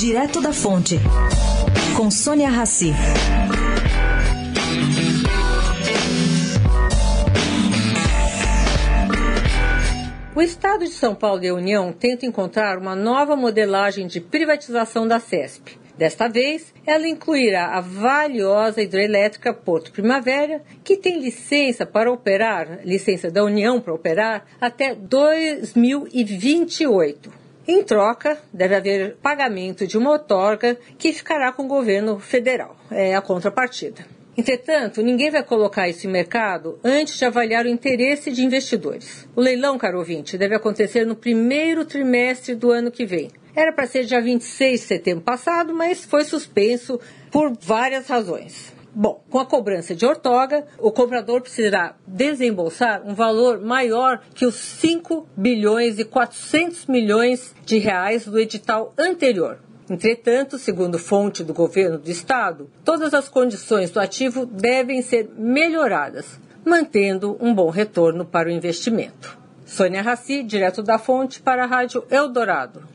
Direto da Fonte, com Sônia Rassi. O Estado de São Paulo e a União tentam encontrar uma nova modelagem de privatização da CESP. Desta vez, ela incluirá a valiosa hidrelétrica Porto Primavera, que tem licença para operar, licença da União para operar, até 2028. Em troca, deve haver pagamento de uma outorga que ficará com o governo federal. É a contrapartida. Entretanto, ninguém vai colocar isso em mercado antes de avaliar o interesse de investidores. O leilão, caro ouvinte, deve acontecer no primeiro trimestre do ano que vem. Era para ser dia 26 de setembro passado, mas foi suspenso por várias razões. Bom, com a cobrança de ortoga, o comprador precisará desembolsar um valor maior que os 5 bilhões e 400 milhões de reais do edital anterior. Entretanto, segundo fonte do governo do estado, todas as condições do ativo devem ser melhoradas, mantendo um bom retorno para o investimento. Sônia Raci, direto da fonte para a Rádio Eldorado.